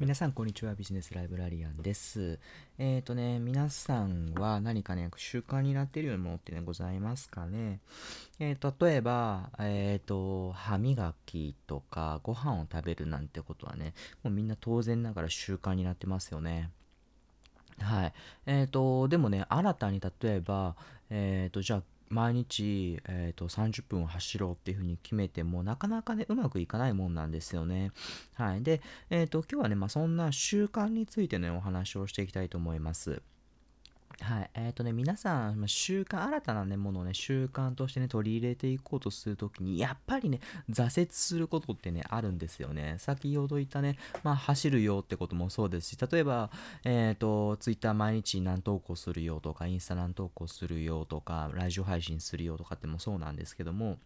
皆さん、こんにちは。ビジネスライブラリアンです。えっ、ー、とね、皆さんは何かね、習慣になっているようなものってね、ございますかね？えー、例えば、えっ、ー、と、歯磨きとか、ご飯を食べるなんてことはね、もうみんな当然ながら習慣になってますよね。はい。えっ、と、でもね、新たに例えば、えっ、と、じゃあ、毎日、えーと、30分走ろうっていうふうに決めてもなかなかねうまくいかないもんなんですよね。はい。で、え、ー、と今日はね、まあ、そんな習慣についてねお話をしていきたいと思います。はい。えっ、ー、とね、皆さん、習慣、新たなね、ものをね、習慣としてね、取り入れていこうとするときに、やっぱりね、挫折することってね、あるんですよね。先ほど言ったね、まあ、走るよってこともそうですし、例えば、えっ、ー、と、ツイッター毎日何投稿するよとか、インスタ何投稿するよとか、ラジオ配信するよとかってもそうなんですけども、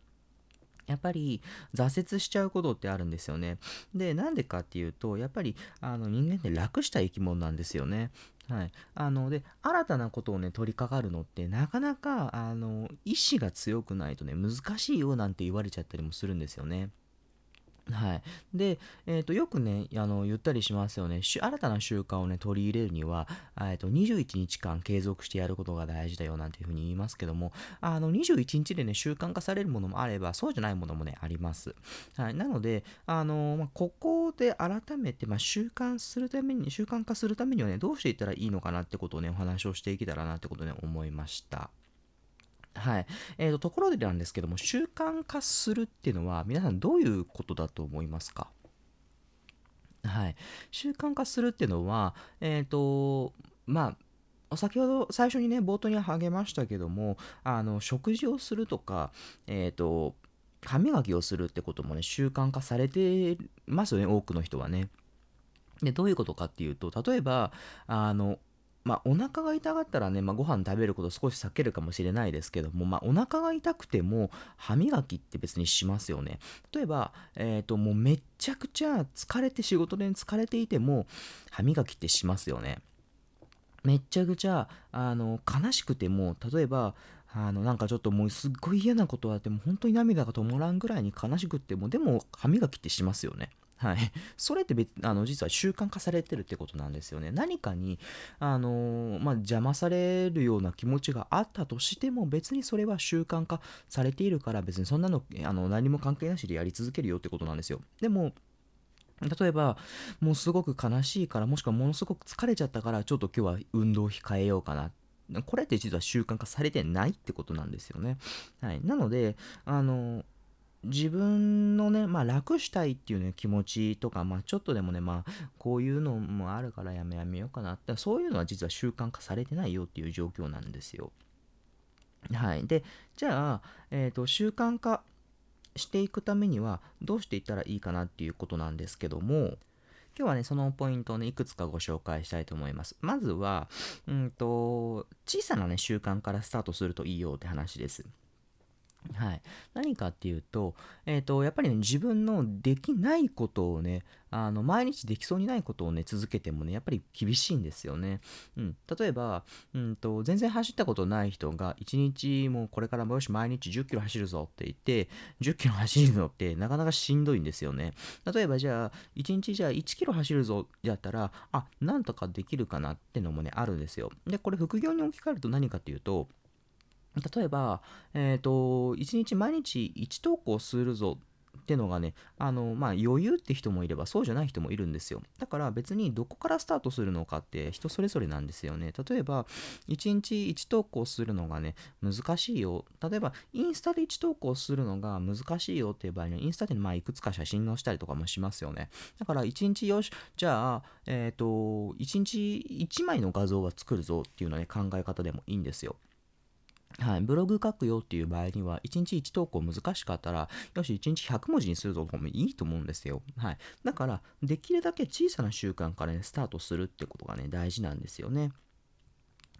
やっぱり挫折しちゃうことってあるんですよね。で、なんでかっていうと、やっぱりあの人間って楽した生き物なんですよね。はい。あの、で、新たなことをね、取り掛かるのって、なかなか、あの、意志が強くないとね、難しいよなんて言われちゃったりもするんですよね。はい。で、えっ、ー、と、よくね、あの、言ったりしますよね。新たな習慣をね、取り入れるには、えっ、と、21日間継続してやることが大事だよなんていうふうに言いますけども、あの、21日でね、習慣化されるものもあれば、そうじゃないものもね、あります。はい。なので、あの、まあ、ここで改めて、まあ、習慣するために、習慣化するためにはね、どうしていったらいいのかなってことをね、お話をしていけたらなってことをね、思いました。はい。えーと、ところでなんですけども、習慣化するっていうのは、皆さんどういうことだと思いますか？はい。習慣化するっていうのは、えっ、ー、と、まあ、先ほど最初にね、冒頭に励ましたけども、あの、食事をするとか、えっ、ー、と、歯磨きをするってこともね、習慣化されてますよね、多くの人はね。で、どういうことかっていうと、例えば、あの、まあ、お腹が痛かったらね、まあ、ご飯食べること少し避けるかもしれないですけども、まあ、お腹が痛くても歯磨きって別にしますよね。例えば、えっ、ー、と、もうめっちゃくちゃ疲れて仕事で疲れていても歯磨きってしますよね。めっちゃくちゃあの悲しくても例えばあのなんかちょっともうすっごい嫌なことあっても本当に涙が止まらんぐらいに悲しくってもでも歯磨きってしますよね。はい。それって別、あの、実は習慣化されてるってことなんですよね。何かに、あの、まあ、邪魔されるような気持ちがあったとしても、別にそれは習慣化されているから、別にそんなの、あの、何も関係なしでやり続けるよってことなんですよ。でも、例えば、もうすごく悲しいから、もしくはものすごく疲れちゃったから、ちょっと今日は運動を控えようかな。これって実は習慣化されてないってことなんですよね。はい。なので、あの自分のね、まあ、楽したいっていうね、気持ちとか、まあ、ちょっとでもね、まあ、こういうのもあるからやめやめようかなって、そういうのは実は習慣化されてないよっていう状況なんですよ。はい。で、じゃあ、えっ、ー、と、習慣化していくためには、どうしていったらいいかなっていうことなんですけども、今日はね、そのポイントをね、いくつかご紹介したいと思います。まずは、うんと、小さなね、習慣からスタートするといいよって話です。はい、何かっていうと,、えーと、やっぱり、ね、自分のできないことをねあの毎日できそうにないことをね続けてもねやっぱり厳しいんですよね、うん、例えば、うんと、全然走ったことない人が1日もうこれからもよし毎日1 0キロ走るぞって言って1 0キロ走るのってなかなかしんどいんですよね。例えばじゃあ1日じゃあ1キロ走るぞだったらあなんとかできるかなってのもねあるんですよ。でこれ副業に置き換えると何かっていうと例えば、えっ、ー、と、1日毎日1投稿するぞってのがね、あの、まあ、余裕って人もいればそうじゃない人もいるんですよ。だから別にどこからスタートするのかって人それぞれなんですよね。例えば、1日1投稿するのがね、難しいよ。例えば、インスタで1投稿するのが難しいよっていう場合には、インスタでまあいくつか写真載したりとかもしますよね。だから1日よし、じゃあ、えっ、ー、と、1日1枚の画像は作るぞっていうのはね、考え方でもいいんですよ。はい、ブログ書くよっていう場合には、1日1投稿難しかったら、よし、1日100文字にするぞともいいと思うんですよ。はい。だから、できるだけ小さな習慣からね、スタートするってことがね、大事なんですよね。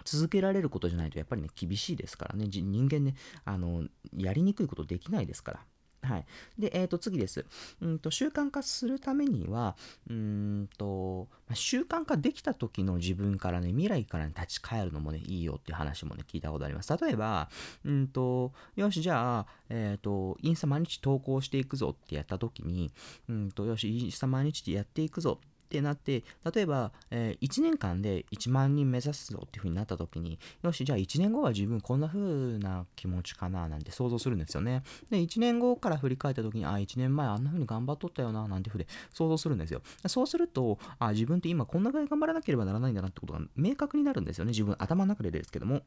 続けられることじゃないとやっぱりね、厳しいですからね。人間ね、あの、やりにくいことできないですから。はい。で、えっ、ー、と、次です。うんと、習慣化するためには、うんと、習慣化できた時の自分からね、未来から、ね、立ち返るのもね、いいよっていう話もね、聞いたことあります。例えば、うんと、よし、じゃあ、えっ、ー、と、インスタ毎日投稿していくぞってやった時に、うんと、よし、インスタ毎日でやっていくぞってってなって、例えば、えー、1年間で1万人目指すぞっていう風になった時に、よし、じゃあ1年後は自分こんな風な気持ちかななんて想像するんですよね。で、1年後から振り返った時に、あ、1年前あんな風に頑張っとったよな、なんて風で想像するんですよ。そうすると、あ、自分って今こんなぐらい頑張らなければならないんだなってことが明確になるんですよね。自分、頭の中でですけども。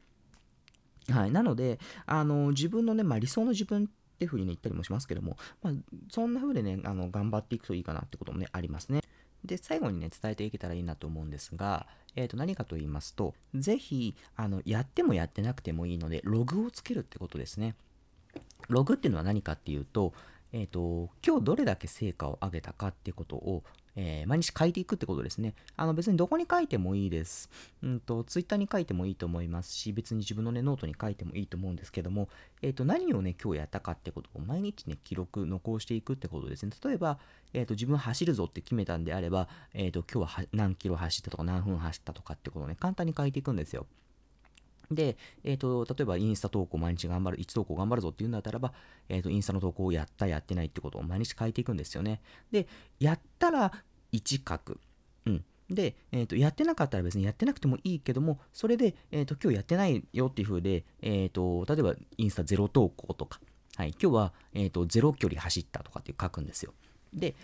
はい。なので、あの、自分のね、まあ、理想の自分っていう風にね、言ったりもしますけども、まあ、そんな風でね、あの、頑張っていくといいかなってこともね、ありますね。で、最後にね、伝えていけたらいいなと思うんですが、えっ、ー、と、何かと言いますと、ぜひ、あの、やってもやってなくてもいいので、ログをつけるってことですね。ログっていうのは何かっていうと、えっ、ー、と、今日どれだけ成果を上げたかってことを、えー、毎日書いていくってことですね。あの別にどこに書いてもいいです。うんと、ツイッターに書いてもいいと思いますし、別に自分のね、ノートに書いてもいいと思うんですけども、えっ、ー、と、何をね、今日やったかってことを毎日ね、記録、残していくってことですね。例えば、えっ、ー、と、自分走るぞって決めたんであれば、えっ、と、今日は何キロ走ったとか何分走ったとかってことをね、簡単に書いていくんですよ。で、えっ、ー、と、例えばインスタ投稿毎日頑張る、1投稿頑張るぞっていうんだったらば、えっ、ー、と、インスタの投稿をやった、やってないってことを毎日書いていくんですよね。で、やったら1書く。うん。で、えっ、ー、と、やってなかったら別にやってなくてもいいけども、それで、えっ、と、今日やってないよっていう風で、えっ、と、例えばインスタゼロ投稿とか、はい、今日は、えっ、と、ゼロ距離走ったとかって書くんですよ。で、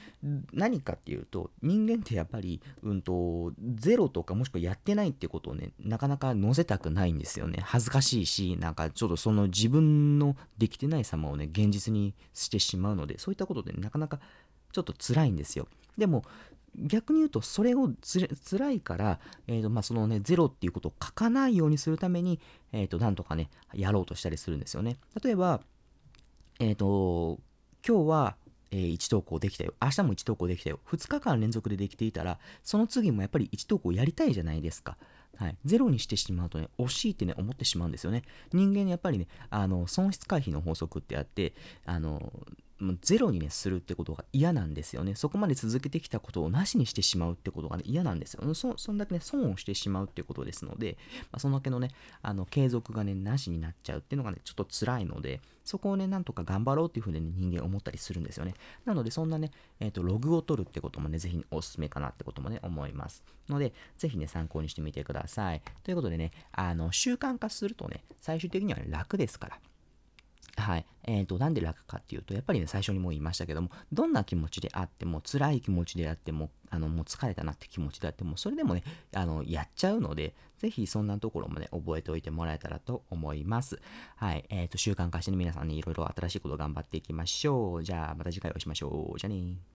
何かっていうと、人間ってやっぱり、うんと、ゼロとかもしくはやってないってことをね、なかなか載せたくないんですよね。恥ずかしいし、なんかちょっとその自分のできてない様をね、現実にしてしまうので、そういったことで、なかなかちょっと辛いんですよ。でも、逆に言うと、それをつ辛いから、えーとまあ、そのね、ゼロっていうことを書かないようにするために、え、ー、と、なんとかね、やろうとしたりするんですよね。例えば、えっ、ー、と、今日は、えー、1投稿できたよ。明日も1投稿できたよ。2日間連続でできていたら、その次もやっぱり1投稿やりたいじゃないですか。はい。ゼロにしてしまうとね、惜しいってね、思ってしまうんですよね。人間やっぱりね、あの、損失回避の法則ってあって、あの、もうゼロにね、するってことが嫌なんですよね。そこまで続けてきたことをなしにしてしまうってことがね、嫌なんですよ。そそんだけね、損をしてしまうってことですので、まあ、そんだけのね、あの、継続がね、なしになっちゃうっていうのがね、ちょっと辛いので、そこをね、なんとか頑張ろうっていうふうに、ね、人間思ったりするんですよね。なので、そんなね、えっ、ー、と、ログを取るってこともね、ぜひおすすめかなってこともね、思います。ので、ぜひね、参考にしてみてください。ということでね、あの、習慣化するとね、最終的には、ね、楽ですから。はい。えっ、ー、と、なんで楽かっていうと、やっぱりね、最初にも言いましたけども、どんな気持ちであっても、辛い気持ちであっても、あの、もう疲れたなって気持ちであっても、それでもね、あの、やっちゃうので、ぜひそんなところもね、覚えておいてもらえたらと思います。はい。えっ、ー、と、習慣化してね、皆さんね、いろいろ新しいことを頑張っていきましょう。じゃあ、また次回お会いしましょう。じゃあね